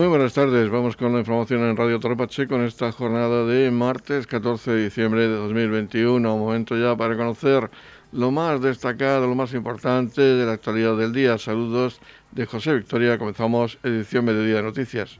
Muy buenas tardes, vamos con la información en Radio Torrepache con esta jornada de martes 14 de diciembre de 2021. Momento ya para conocer lo más destacado, lo más importante de la actualidad del día. Saludos de José Victoria, comenzamos edición Mediodía de Noticias.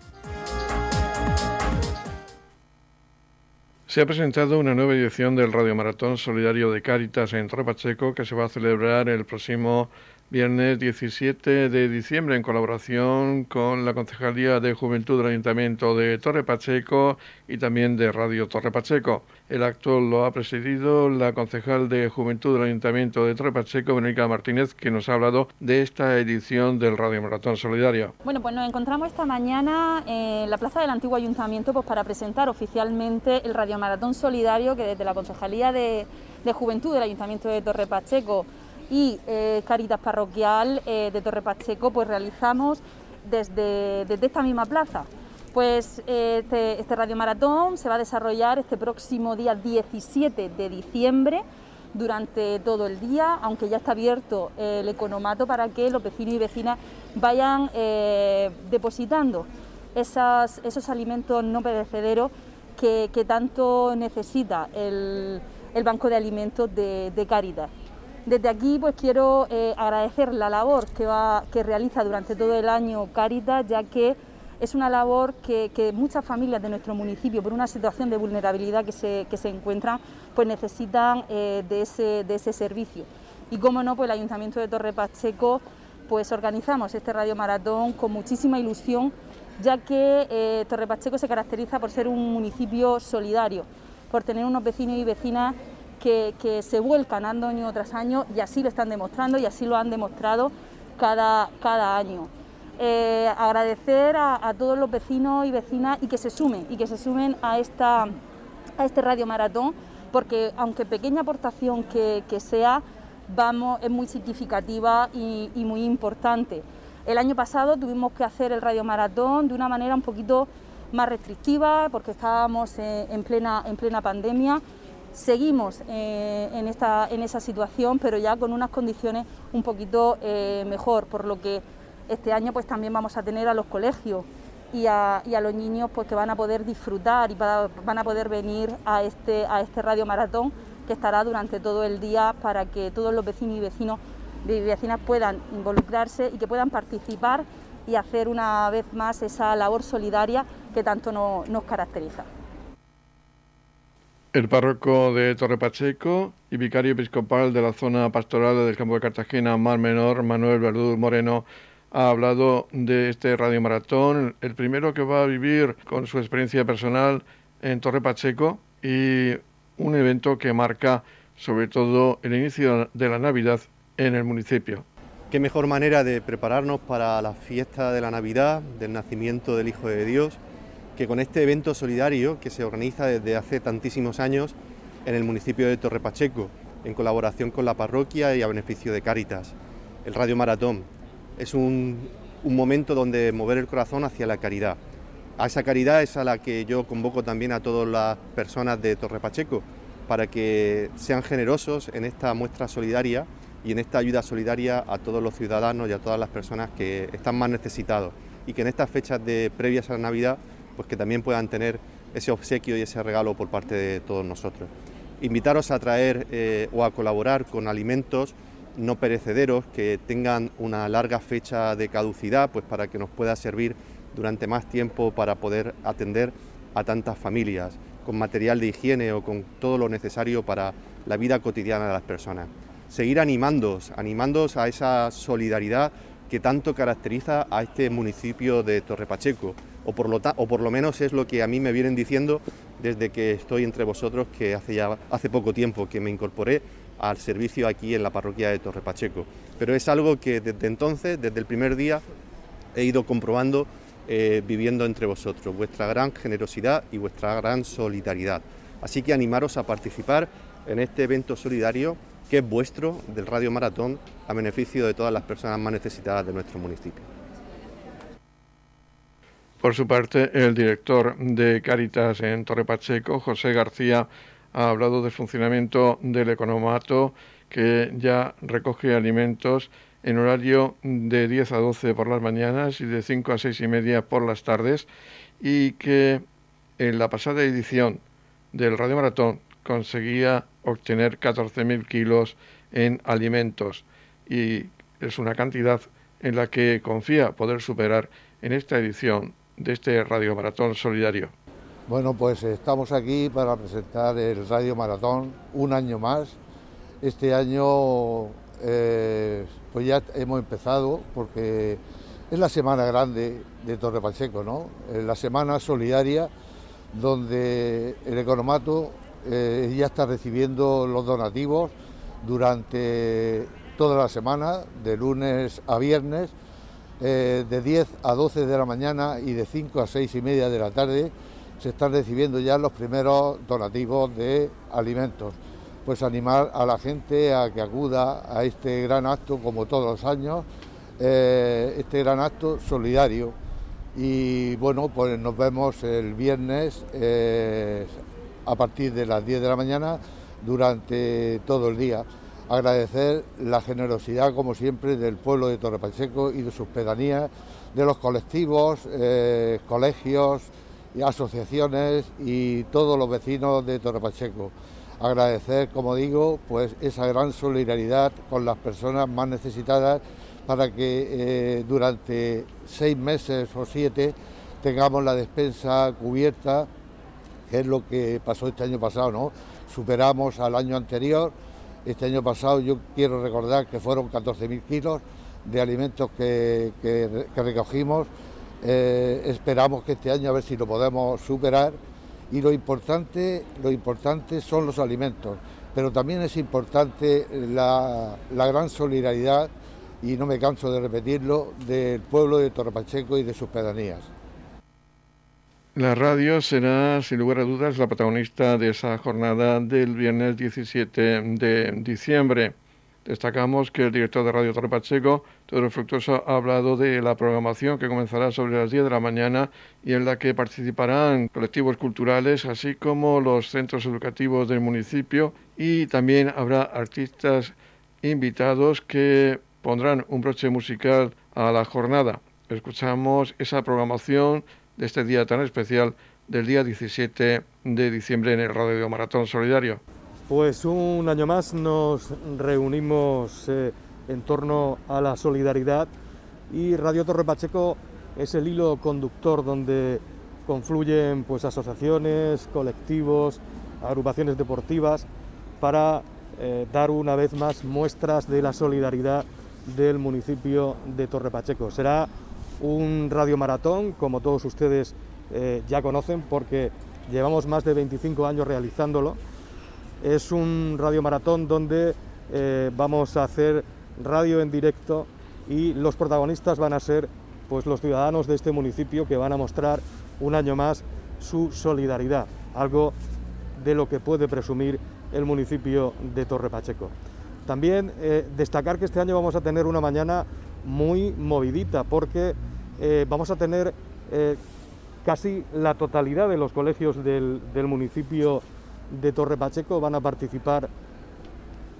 Se ha presentado una nueva edición del Radio Maratón Solidario de Cáritas en Torre Pacheco que se va a celebrar el próximo viernes 17 de diciembre en colaboración con la Concejalía de Juventud del Ayuntamiento de Torre Pacheco y también de Radio Torre Pacheco. El acto lo ha presidido la concejal de Juventud del Ayuntamiento de Torre Pacheco, Verónica Martínez, que nos ha hablado de esta edición del Radio Maratón Solidario. Bueno, pues nos encontramos esta mañana en la plaza del antiguo ayuntamiento pues para presentar oficialmente el Radio Maratón Solidario que desde la Concejalía de, de Juventud del Ayuntamiento de Torre Pacheco y eh, Caritas Parroquial eh, de Torre Pacheco pues realizamos desde, desde esta misma plaza. Pues eh, este, este Radio Maratón se va a desarrollar este próximo día 17 de diciembre durante todo el día, aunque ya está abierto el economato para que los vecinos y vecinas vayan depositando esos alimentos no perecederos que, tanto necesita el, Banco de Alimentos de, de Caritas. Desde aquí pues quiero eh, agradecer la labor que, realiza durante todo el año Caritas, ya que es una labor que, muchas familias de nuestro municipio, por una situación de vulnerabilidad que se, que se encuentran, pues necesitan eh, de, ese, de ese servicio. Y como no, pues el Ayuntamiento de Torre Pacheco pues organizamos este radio maratón con muchísima ilusión, ya que eh, Torre Pacheco se caracteriza por ser un municipio solidario, por tener unos vecinos y vecinas que, se vuelcan año tras año y así lo están demostrando y así lo han demostrado cada, cada año. Eh, agradecer a, todos los vecinos y vecinas y que se sumen y que se sumen a, esta, a este radio maratón porque aunque pequeña aportación que, sea, vamos, es muy significativa y, muy importante. El año pasado tuvimos que hacer el radio maratón de una manera un poquito más restrictiva porque estábamos en, plena, en plena pandemia Seguimos eh, en, esta, en esa situación, pero ya con unas condiciones un poquito eh, mejor, por lo que este año pues también vamos a tener a los colegios y a, los niños pues que van a poder disfrutar y van a poder venir a este, a este radio maratón que estará durante todo el día para que todos los vecinos y vecinos y vecinas puedan involucrarse y que puedan participar y hacer una vez más esa labor solidaria que tanto nos caracteriza. El párroco de Torre Pacheco y vicario episcopal de la zona pastoral del campo de Cartagena, Mar Menor, Manuel Verdú Moreno, ha hablado de este radio maratón, el primero que va a vivir con su experiencia personal en Torre Pacheco y un evento que marca sobre todo el inicio de la Navidad en el municipio. Qué mejor manera de prepararnos para la fiesta de la Navidad, del nacimiento del Hijo de Dios que con este evento solidario que se organiza desde hace tantísimos años en el municipio de Torre Pacheco, en colaboración con la parroquia y a beneficio de Cáritas, el Radio Maratón. Es un, momento donde mover el corazón hacia la caridad. A esa caridad es a la que yo convoco también a todas las personas de Torre Pacheco para que sean generosos en esta muestra solidaria y en esta ayuda solidaria a todos los ciudadanos y a todas las personas que están más necesitados y que en estas fechas de previas a la Navidad pues que también puedan tener ese obsequio y ese regalo por parte de todos nosotros. Invitaros a traer eh, o a colaborar con alimentos no perecederos que tengan una larga fecha de caducidad, pues para que nos pueda servir durante más tiempo para poder atender a tantas familias, con material de higiene o con todo lo necesario para la vida cotidiana de las personas. Seguir animándoos, animándoos a esa solidaridad que tanto caracteriza a este municipio de Torre Pacheco o por, lo menos es lo que a mí me vienen diciendo desde que estoy entre vosotros, que hace ya hace poco tiempo que me incorporé al servicio aquí en la parroquia de Torre Pacheco. Pero es algo que desde entonces, desde el primer día, he ido comprobando eh, viviendo entre vosotros, vuestra gran generosidad y vuestra gran solidaridad. Así que animaros a participar en este evento solidario que es vuestro del Radio Maratón a beneficio de todas las personas más necesitadas de nuestro municipio. Por su parte, el director de Caritas en Torre Pacheco, José García, ha hablado del funcionamiento del economato que ya recoge alimentos en horario de 10 a 12 por las mañanas y de 5 a 6 y media por las tardes y que en la pasada edición del Radio Maratón conseguía obtener 14.000 kilos en alimentos. Y es una cantidad en la que confía poder superar en esta edición de este Radio Maratón Solidario. Bueno, pues estamos aquí para presentar el Radio Maratón un año más. Este año eh, pues ya hemos empezado porque es la semana grande de Torre Pacheco, ¿no? La semana solidaria donde el economato eh, ya está recibiendo los donativos durante toda la semana, de lunes a viernes, eh, de 10 a 12 de la mañana y de 5 a 6 y media de la tarde se están recibiendo ya los primeros donativos de alimentos. Pues animar a la gente a que acuda a este gran acto, como todos los años, eh, este gran acto solidario. Y bueno, pues nos vemos el viernes eh, a partir de las 10 de la mañana durante todo el día. Agradecer la generosidad, como siempre, del pueblo de Torre Pacheco y de sus pedanías, de los colectivos, eh, colegios, y asociaciones y todos los vecinos de Torre Pacheco. Agradecer, como digo, pues esa gran solidaridad con las personas más necesitadas para que eh, durante seis meses o siete tengamos la despensa cubierta, que es lo que pasó este año pasado, ¿no? Superamos al año anterior. Este año pasado yo quiero recordar que fueron 14.000 kilos de alimentos que recogimos eh, esperamos que este año a ver si lo podemos superar y lo importante, lo importante son los alimentos, pero también es importante la, la gran solidaridad, y no me canso de repetirlo, del pueblo de Torrepacheco y de sus pedanías. La radio será, sin lugar a dudas, la protagonista de esa jornada del viernes 17 de diciembre. Destacamos que el director de Radio Torre Pacheco, Pedro Fructuoso, ha hablado de la programación que comenzará sobre las 10 de la mañana y en la que participarán colectivos culturales, así como los centros educativos del municipio y también habrá artistas invitados que pondrán un broche musical a la jornada. Escuchamos esa programación de este día tan especial del día 17 de diciembre en el Radio Maratón Solidario. Pues un año más nos reunimos eh, en torno a la solidaridad y Radio Torre Pacheco es el hilo conductor donde confluyen pues, asociaciones, colectivos, agrupaciones deportivas para eh, dar una vez más muestras de la solidaridad del municipio de Torre Pacheco. Será un radio maratón, como todos ustedes eh, ya conocen, porque llevamos más de 25 años realizándolo es un radio maratón donde eh, vamos a hacer radio en directo y los protagonistas van a ser pues, los ciudadanos de este municipio que van a mostrar un año más su solidaridad, algo de lo que puede presumir el municipio de Torre Pacheco. También eh, destacar que este año vamos a tener una mañana muy movidita porque eh, vamos a tener casi la totalidad de los colegios del, municipio de Torre Pacheco van a participar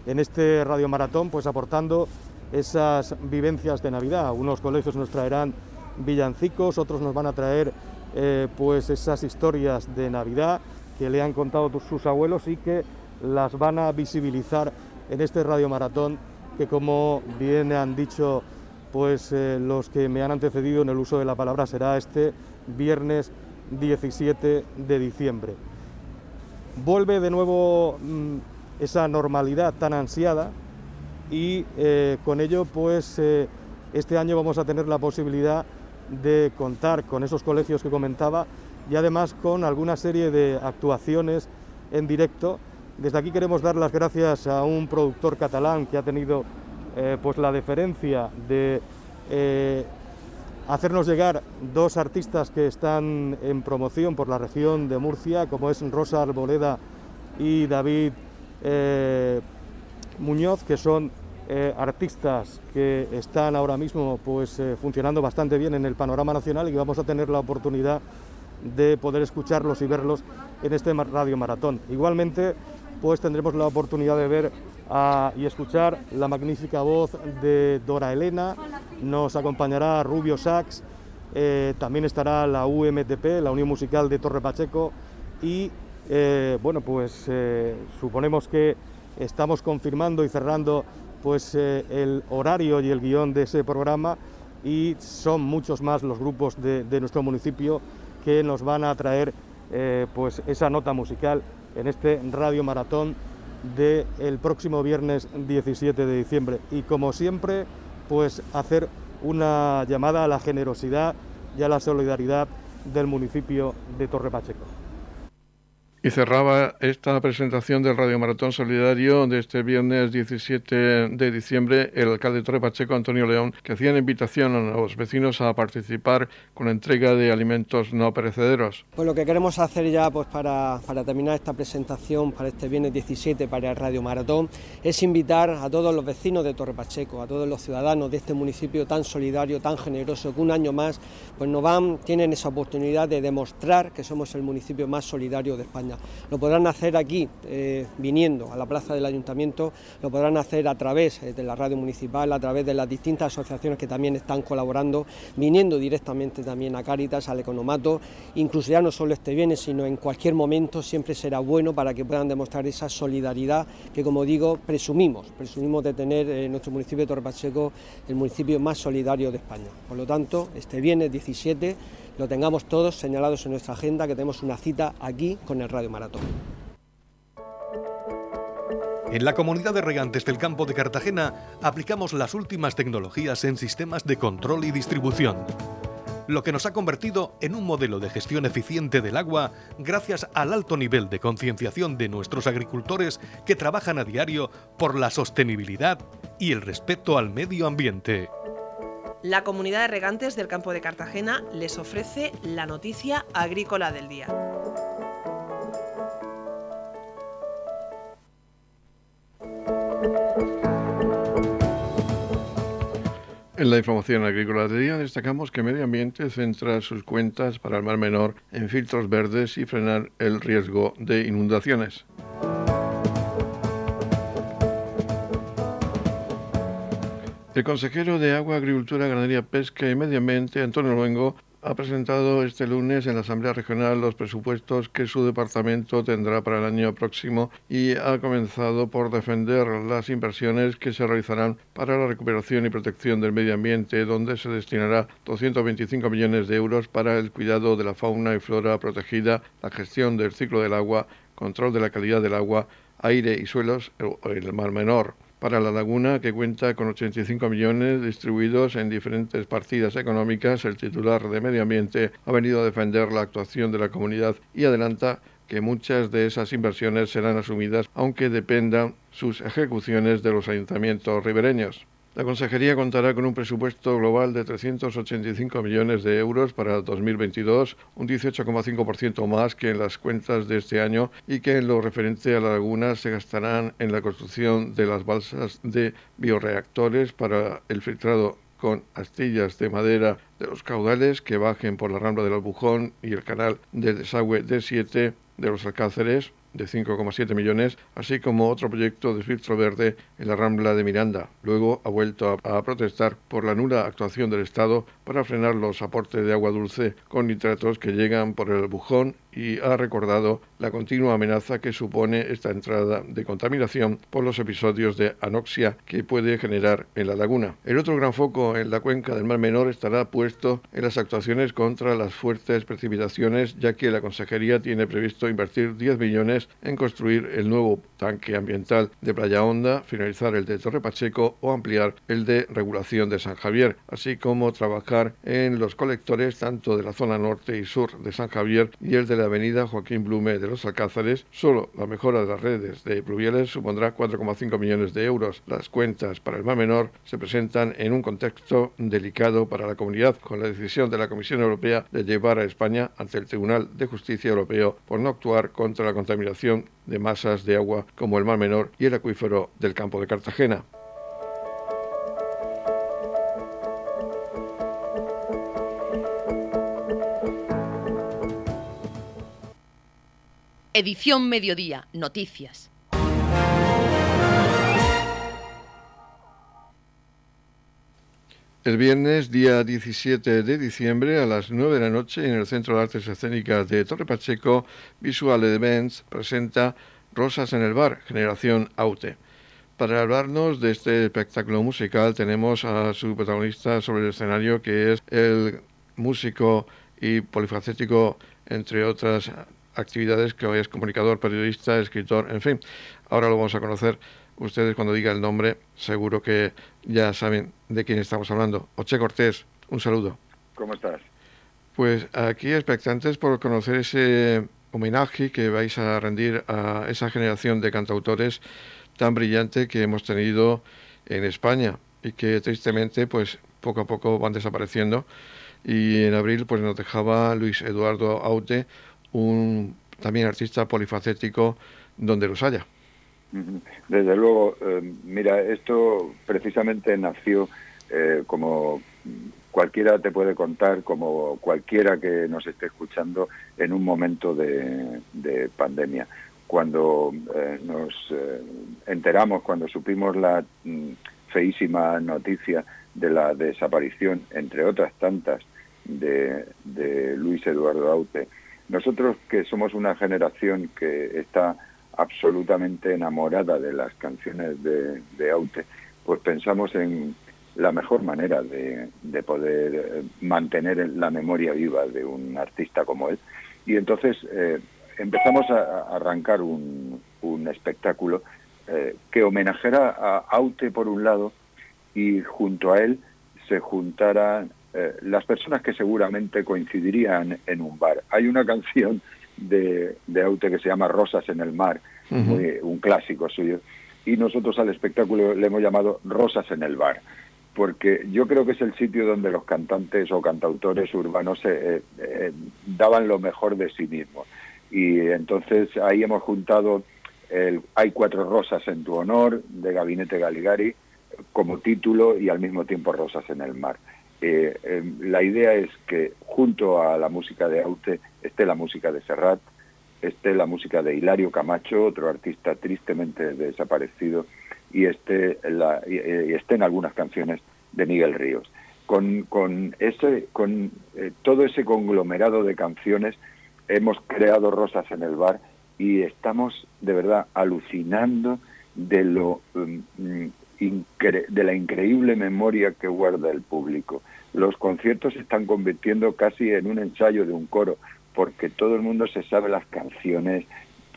en este radio maratón, pues aportando esas vivencias de Navidad. Unos colegios nos traerán villancicos, otros nos van a traer eh, pues esas historias de Navidad que le han contado sus abuelos y que las van a visibilizar en este radio maratón que como bien han dicho pues eh, los que me han antecedido en el uso de la palabra será este viernes 17 de diciembre vuelve de nuevo mm, esa normalidad tan ansiada y eh, con ello pues eh, este año vamos a tener la posibilidad de contar con esos colegios que comentaba y además con alguna serie de actuaciones en directo. Desde aquí queremos dar las gracias a un productor catalán que ha tenido eh, pues la deferencia de hacernos llegar dos artistas que están en promoción por la región de Murcia, como es Rosa Arboleda y David eh, Muñoz, que son eh, artistas que están ahora mismo pues, eh, funcionando bastante bien en el panorama nacional y vamos a tener la oportunidad de poder escucharlos y verlos en este radio maratón. Igualmente, pues tendremos la oportunidad de ver y escuchar la magnífica voz de Dora Elena, nos acompañará Rubio Sax, eh, también estará la UMTP, la Unión Musical de Torre Pacheco y eh, bueno, pues eh, suponemos que estamos confirmando y cerrando pues el horario y el guion de ese programa y son muchos más los grupos de, nuestro municipio que nos van a traer pues esa nota musical en este radio maratón del próximo viernes 17 de diciembre. Y como siempre, pues hacer una llamada a la generosidad y a la solidaridad del municipio de Torre Pacheco. Y cerraba esta presentación del Radio Maratón Solidario de este viernes 17 de diciembre el alcalde de Torre Pacheco, Antonio León, que hacía una invitación a los vecinos a participar con la entrega de alimentos no perecederos. Pues lo que queremos hacer ya pues para, para terminar esta presentación para este viernes 17 para el Radio Maratón es invitar a todos los vecinos de Torre Pacheco, a todos los ciudadanos de este municipio tan solidario, tan generoso, que un año más pues nos van, tienen esa oportunidad de demostrar que somos el municipio más solidario de España. Lo podrán hacer aquí, eh, viniendo a la plaza del ayuntamiento, lo podrán hacer a través eh, de la radio municipal, a través de las distintas asociaciones que también están colaborando, viniendo directamente también a Cáritas, al Economato, incluso ya no solo este viernes, sino en cualquier momento siempre será bueno para que puedan demostrar esa solidaridad que, como digo, presumimos, presumimos de tener en eh, nuestro municipio de Torre Pacheco el municipio más solidario de España. Por lo tanto, este viernes 17 lo tengamos todos señalados en nuestra agenda, que tenemos una cita aquí con el Radio Maratón. En la comunidad de regantes del campo de Cartagena aplicamos las últimas tecnologías en sistemas de control y distribución, lo que nos ha convertido en un modelo de gestión eficiente del agua gracias al alto nivel de concienciación de nuestros agricultores que trabajan a diario por la sostenibilidad y el respeto al medio ambiente. La comunidad de regantes del campo de Cartagena les ofrece la noticia agrícola del día. En la información agrícola del día destacamos que Medio Ambiente centra sus cuentas para el Mar Menor en filtros verdes y frenar el riesgo de inundaciones. El consejero de Agua, Agricultura, Ganadería, Pesca y Medio Ambiente, Antonio Luengo, ha presentado este lunes en la Asamblea Regional los presupuestos que su departamento tendrá para el año próximo y ha comenzado por defender las inversiones que se realizarán para la recuperación y protección del medio ambiente, donde se destinará 225 millones de euros para el cuidado de la fauna y flora protegida, la gestión del ciclo del agua, control de la calidad del agua, aire y suelos en el Mar Menor para la laguna, que cuenta con 85 millones distribuidos en diferentes partidas económicas, el titular de Medio Ambiente ha venido a defender la actuación de la comunidad y adelanta que muchas de esas inversiones serán asumidas aunque dependan sus ejecuciones de los ayuntamientos ribereños. La Consejería contará con un presupuesto global de 385 millones de euros para 2022, un 18,5% más que en las cuentas de este año y que en lo referente a la laguna se gastarán en la construcción de las balsas de bioreactores para el filtrado con astillas de madera de los caudales que bajen por la rambla del Albujón y el canal de desagüe D7 de los Alcáceres, de 5,7 millones, así como otro proyecto de filtro verde en la Rambla de Miranda. Luego ha vuelto a, protestar por la nula actuación del Estado para frenar los aportes de agua dulce con nitratos que llegan por el bujón y ha recordado la continua amenaza que supone esta entrada de contaminación por los episodios de anoxia que puede generar en la laguna. El otro gran foco en la cuenca del Mar Menor estará puesto en las actuaciones contra las fuertes precipitaciones, ya que la Consejería tiene previsto invertir 10 millones en construir el nuevo tanque ambiental de Playa Honda, finalizar el de Torre Pacheco o ampliar el de regulación de San Javier, así como trabajar en los colectores tanto de la zona norte y sur de San Javier y el de la avenida Joaquín Blume de los Alcázares, solo la mejora de las redes de pluviales supondrá 4,5 millones de euros. Las cuentas para el Mar Menor se presentan en un contexto delicado para la comunidad, con la decisión de la Comisión Europea de llevar a España ante el Tribunal de Justicia Europeo por no actuar contra la contaminación de masas de agua como el Mar Menor y el acuífero del campo de Cartagena. Edición Mediodía, Noticias. El viernes, día 17 de diciembre, a las 9 de la noche, en el Centro de Artes Escénicas de Torre Pacheco, Visual Events presenta Rosas en el Bar, Generación Aute. Para hablarnos de este espectáculo musical tenemos a su protagonista sobre el escenario, que es el músico y polifacético, entre otras actividades, que hoy es comunicador, periodista, escritor, en fin. Ahora lo vamos a conocer ustedes cuando diga el nombre seguro que ya saben de quién estamos hablando. Oche Cortés, un saludo. ¿Cómo estás? Pues aquí expectantes por conocer ese homenaje que vais a rendir a esa generación de cantautores tan brillante que hemos tenido en España y que tristemente pues poco a poco van desapareciendo y en abril pues nos dejaba Luis Eduardo Aute un también artista polifacético donde los haya. Desde luego, eh, mira, esto precisamente nació eh, como cualquiera te puede contar, como cualquiera que nos esté escuchando, en un momento de, pandemia. Cuando eh, nos enteramos, cuando supimos la mm, feísima noticia de la desaparición, entre otras tantas, de, de Luis Eduardo Aute, nosotros que somos una generación que está absolutamente enamorada de las canciones de, Aute, pues pensamos en la mejor manera de, poder eh, mantener la memoria viva de un artista como él. Y entonces eh, empezamos a, arrancar un, espectáculo eh, que homenajera a Aute por un lado y junto a él se juntaran las personas que seguramente coincidirían en un bar. Hay una canción de, de Aute que se llama Rosas en el Mar, un clásico suyo, y nosotros al espectáculo le hemos llamado Rosas en el Bar, porque yo creo que es el sitio donde los cantantes o cantautores urbanos eh, eh, daban lo mejor de sí mismos. Y entonces ahí hemos juntado el Hay cuatro rosas en tu honor de Gabinete Galigari como título y al mismo tiempo Rosas en el Mar. Eh, la idea es que junto a la música de Aute esté la música de Serrat, esté la música de Hilario Camacho, otro artista tristemente desaparecido, y esté, la, y, estén algunas canciones de Miguel Ríos. Con, con, ese, con eh, todo ese conglomerado de canciones hemos creado Rosas en el Bar y estamos de verdad alucinando de lo mm, de la increíble memoria que guarda el público. Los conciertos se están convirtiendo casi en un ensayo de un coro, porque todo el mundo se sabe las canciones.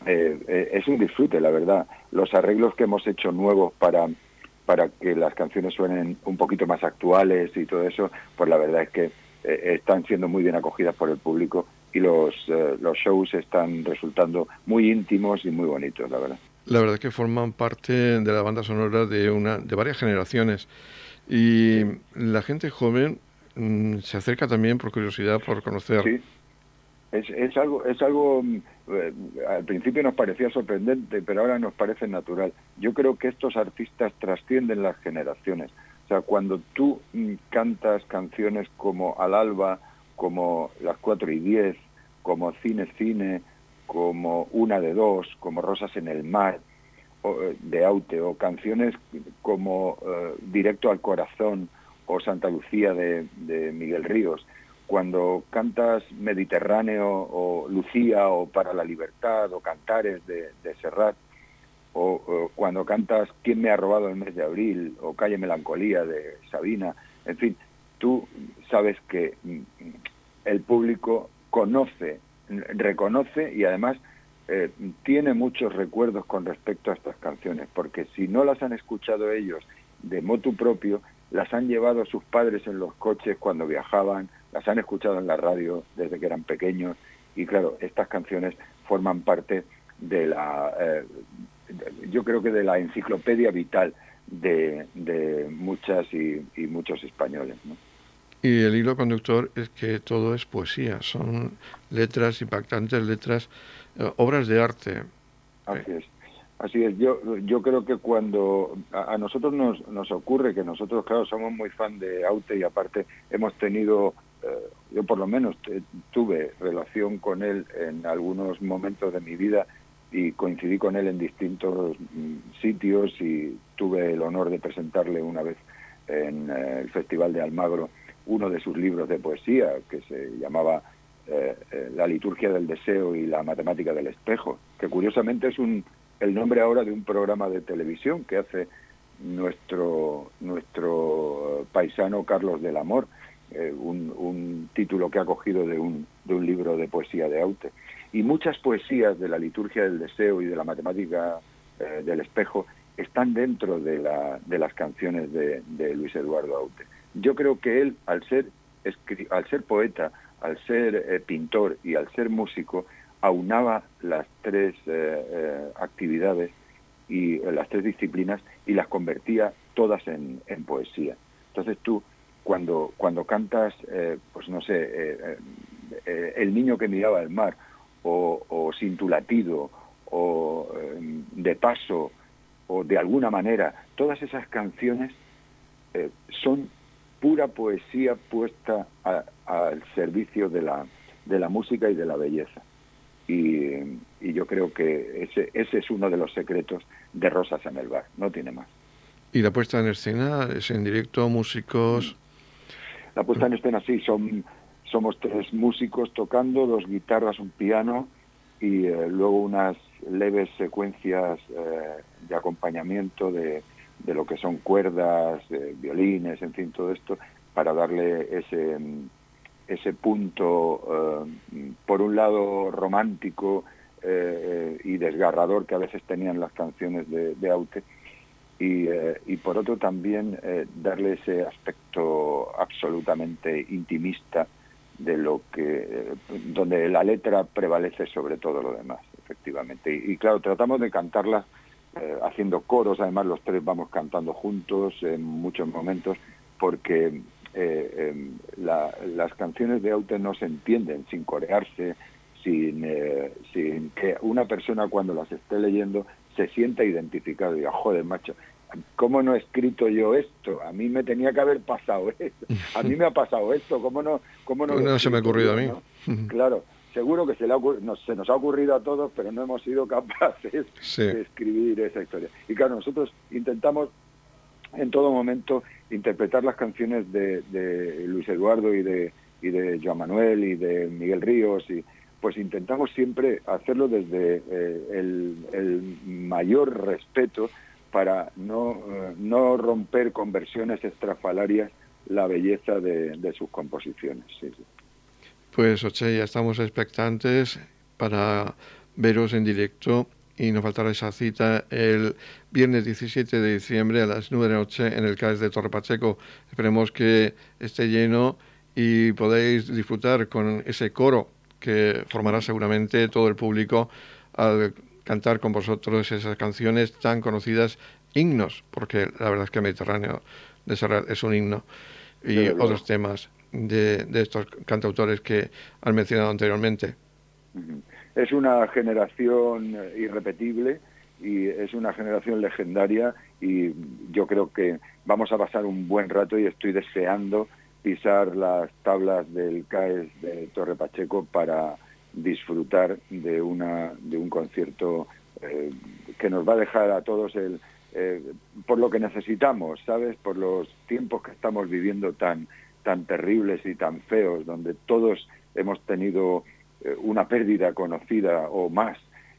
Eh, eh, es un disfrute, la verdad. Los arreglos que hemos hecho nuevos para, para que las canciones suenen un poquito más actuales y todo eso, pues la verdad es que eh, están siendo muy bien acogidas por el público y los, los shows están resultando muy íntimos y muy bonitos, la verdad. La verdad es que forman parte de la banda sonora de, una, de varias generaciones y la gente joven mm, se acerca también por curiosidad por conocer. Sí. Es, es algo, es algo mm, eh, al principio nos parecía sorprendente, pero ahora nos parece natural. Yo creo que estos artistas trascienden las generaciones. O sea, cuando tú mm, cantas canciones como Al Alba, como Las Cuatro y Diez, como Cine Cine, como Una de Dos, como Rosas en el Mar, eh, de Aute, o canciones como eh, Directo al Corazón o Santa Lucía de, Miguel Ríos, cuando cantas Mediterráneo o Lucía o Para la Libertad o Cantares de, Serrat, o, cuando cantas ¿Quién me ha robado el mes de abril? o Calle Melancolía de Sabina, en fin, tú sabes que mm, el público conoce reconoce y además eh, tiene muchos recuerdos con respecto a estas canciones, porque si no las han escuchado ellos de motu propio, las han llevado sus padres en los coches cuando viajaban, las han escuchado en la radio desde que eran pequeños y claro, estas canciones forman parte de la, eh, yo creo que de la enciclopedia vital de, muchas y, muchos españoles. Y el hilo conductor es que todo es poesía, son letras impactantes, letras, eh, obras de arte. Así es. Así es, yo, yo creo que cuando a, nosotros nos, nos ocurre que nosotros, claro, somos muy fan de Aute y aparte hemos tenido, eh, yo por lo menos tuve relación con él en algunos momentos de mi vida y coincidí con él en distintos mm, sitios y tuve el honor de presentarle una vez en eh, el Festival de Almagro uno de sus libros de poesía que se llamaba eh, eh, La liturgia del deseo y la matemática del espejo, que curiosamente es un, el nombre ahora de un programa de televisión que hace nuestro, nuestro paisano Carlos del Amor, un, un, título que ha cogido de un, de un libro de poesía de Aute. Y muchas poesías de la liturgia del deseo y de la matemática del espejo están dentro de, la, de las canciones de, Luis Eduardo Aute. Yo creo que él, al ser, al ser poeta, al ser eh, pintor y al ser músico, aunaba las tres eh, eh, actividades y las tres disciplinas y las convertía todas en, poesía. Entonces tú, cuando, cuando cantas, pues no sé, El niño que miraba el mar, o, o Sin tu latido, o De paso, o de alguna manera, todas esas canciones son pura poesía puesta al servicio de la, de la música y de la belleza. Y, yo creo que ese, ese es uno de los secretos de Rosas en el Bar, no tiene más. ¿Y la puesta en escena es en directo, músicos? La puesta en escena sí, son, somos tres músicos tocando, dos guitarras, un piano y eh, luego unas leves secuencias eh, de acompañamiento de, de, lo que son cuerdas, violines, en fin, todo esto, para darle ese, ese punto, eh, por un lado romántico eh, y desgarrador que a veces tenían las canciones de, Aute, y, y, por otro también darle ese aspecto absolutamente intimista de lo que donde la letra prevalece sobre todo lo demás efectivamente. Y, claro, tratamos de cantarla eh, haciendo coros, además los tres vamos cantando juntos en muchos momentos, porque eh, em, las canciones de Aute no se entienden sin corearse, sin, eh, sin que una persona cuando las esté leyendo se sienta identificado y diga, joder, macho, ¿cómo no he escrito yo esto? A mí me tenía que haber pasado esto, a mí me ha pasado esto, ¿cómo no? Cómo no, no se me ha ocurrido a mí. Claro, seguro que se, le se nos ha ocurrido a todos, pero no hemos sido capaces de escribir esa historia. Y claro, nosotros intentamos en todo momento interpretar las canciones de, Luis Eduardo y de, y de Joan Manuel y de Miguel Ríos y pues intentamos siempre hacerlo desde eh, el, mayor respeto para no, eh, no romper con versiones estrafalarias la belleza de, sus composiciones. Sí, sí. Pues Oche, ya estamos expectantes para veros en directo y nos faltará esa cita el viernes 17 de diciembre a las 9 de la noche en el CAES de Torre Pacheco. Esperemos que esté lleno y podáis disfrutar con ese coro que formará seguramente todo el público al cantar con vosotros esas canciones tan conocidas, himnos, porque la verdad es que Mediterráneo de Serrat es un himno, y otros temas de, estos cantautores que han mencionado anteriormente. Es una generación irrepetible y es una generación legendaria y yo creo que vamos a pasar un buen rato y estoy deseando pisar las tablas del CAES de Torre Pacheco para disfrutar de una de un concierto eh, que nos va a dejar a todos el eh, por lo que necesitamos, ¿sabes? Por los tiempos que estamos viviendo tan tan terribles y tan feos, donde todos hemos tenido eh, una pérdida conocida o más,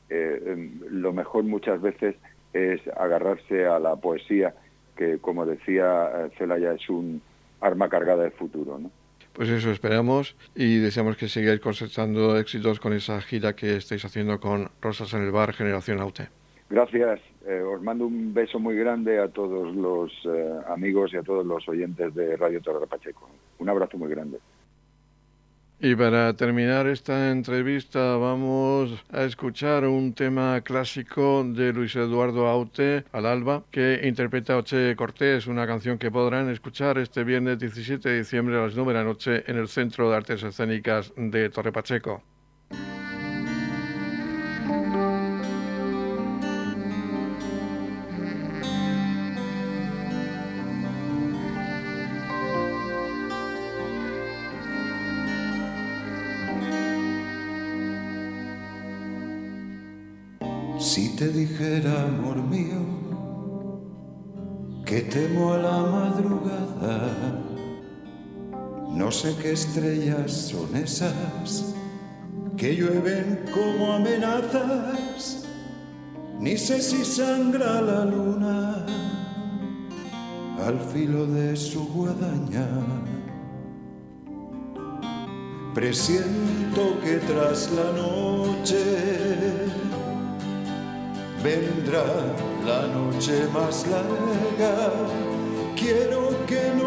eh, em, lo mejor muchas veces es agarrarse a la poesía, que como decía eh, Celaya es un arma cargada de futuro. ¿no? Pues eso esperamos y deseamos que sigáis cosechando éxitos con esa gira que estáis haciendo con Rosas en el Bar Generación Aute. Gracias. Eh, os mando un beso muy grande a todos los eh, amigos y a todos los oyentes de Radio Torre Pacheco. Un abrazo muy grande. Y para terminar esta entrevista vamos a escuchar un tema clásico de Luis Eduardo Aute al alba que interpreta Oche Cortés, una canción que podrán escuchar este viernes 17 de diciembre a las 9 de la noche en el Centro de Artes Escénicas de Torre Pacheco. Sé qué estrellas son esas que llueven como amenazas, ni sé si sangra la luna al filo de su guadaña. Presiento que tras la noche vendrá la noche más larga. Quiero que no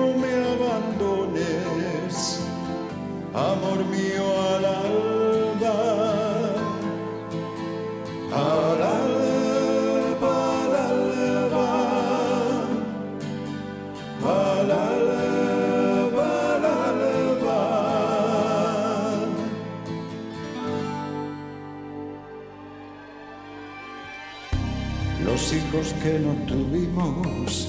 que no tuvimos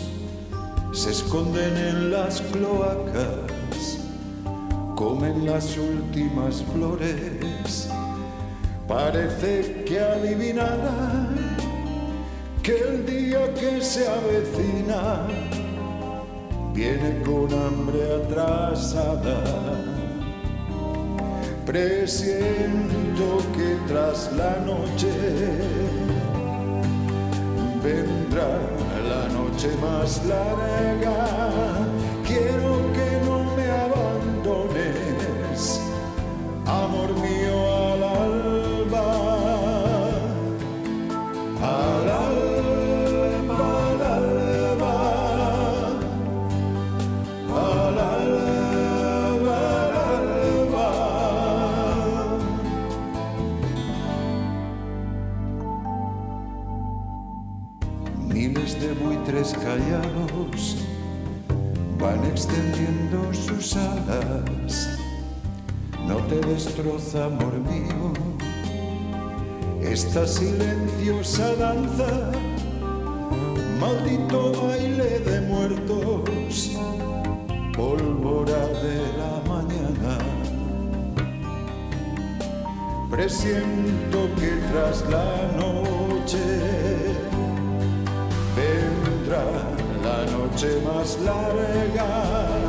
se esconden en las cloacas, comen las últimas flores. Parece que adivinarán que el día que se avecina viene con hambre atrasada. Presiento que tras la noche vendrá la noche más larga. Alas. No te destroza, amor mío, esta silenciosa danza, maldito baile de muertos, pólvora de la mañana. Presiento que tras la noche vendrá la noche más larga.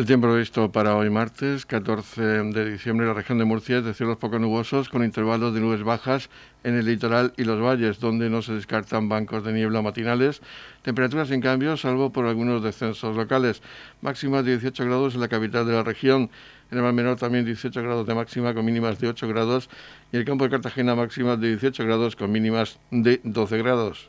El tiempo previsto para hoy martes 14 de diciembre en la región de Murcia es de cielos poco nubosos con intervalos de nubes bajas en el litoral y los valles donde no se descartan bancos de niebla matinales. Temperaturas sin cambios salvo por algunos descensos locales. Máximas de 18 grados en la capital de la región. En el Mar Menor también 18 grados de máxima con mínimas de 8 grados y el campo de Cartagena máximas de 18 grados con mínimas de 12 grados.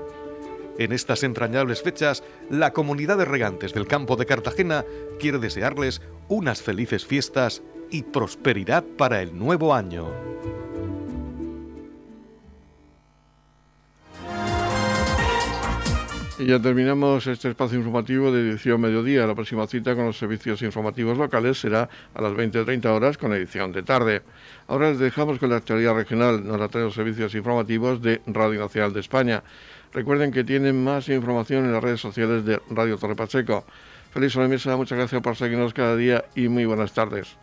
En estas entrañables fechas, la comunidad de regantes del campo de Cartagena quiere desearles unas felices fiestas y prosperidad para el nuevo año. Y ya terminamos este espacio informativo de edición mediodía. La próxima cita con los servicios informativos locales será a las 20.30 horas con edición de tarde. Ahora les dejamos con la actualidad regional. Nos la traen los servicios informativos de Radio Nacional de España. Recuerden que tienen más información en las redes sociales de Radio Torre Pacheco. Feliz sobremesa, muchas gracias por seguirnos cada día y muy buenas tardes.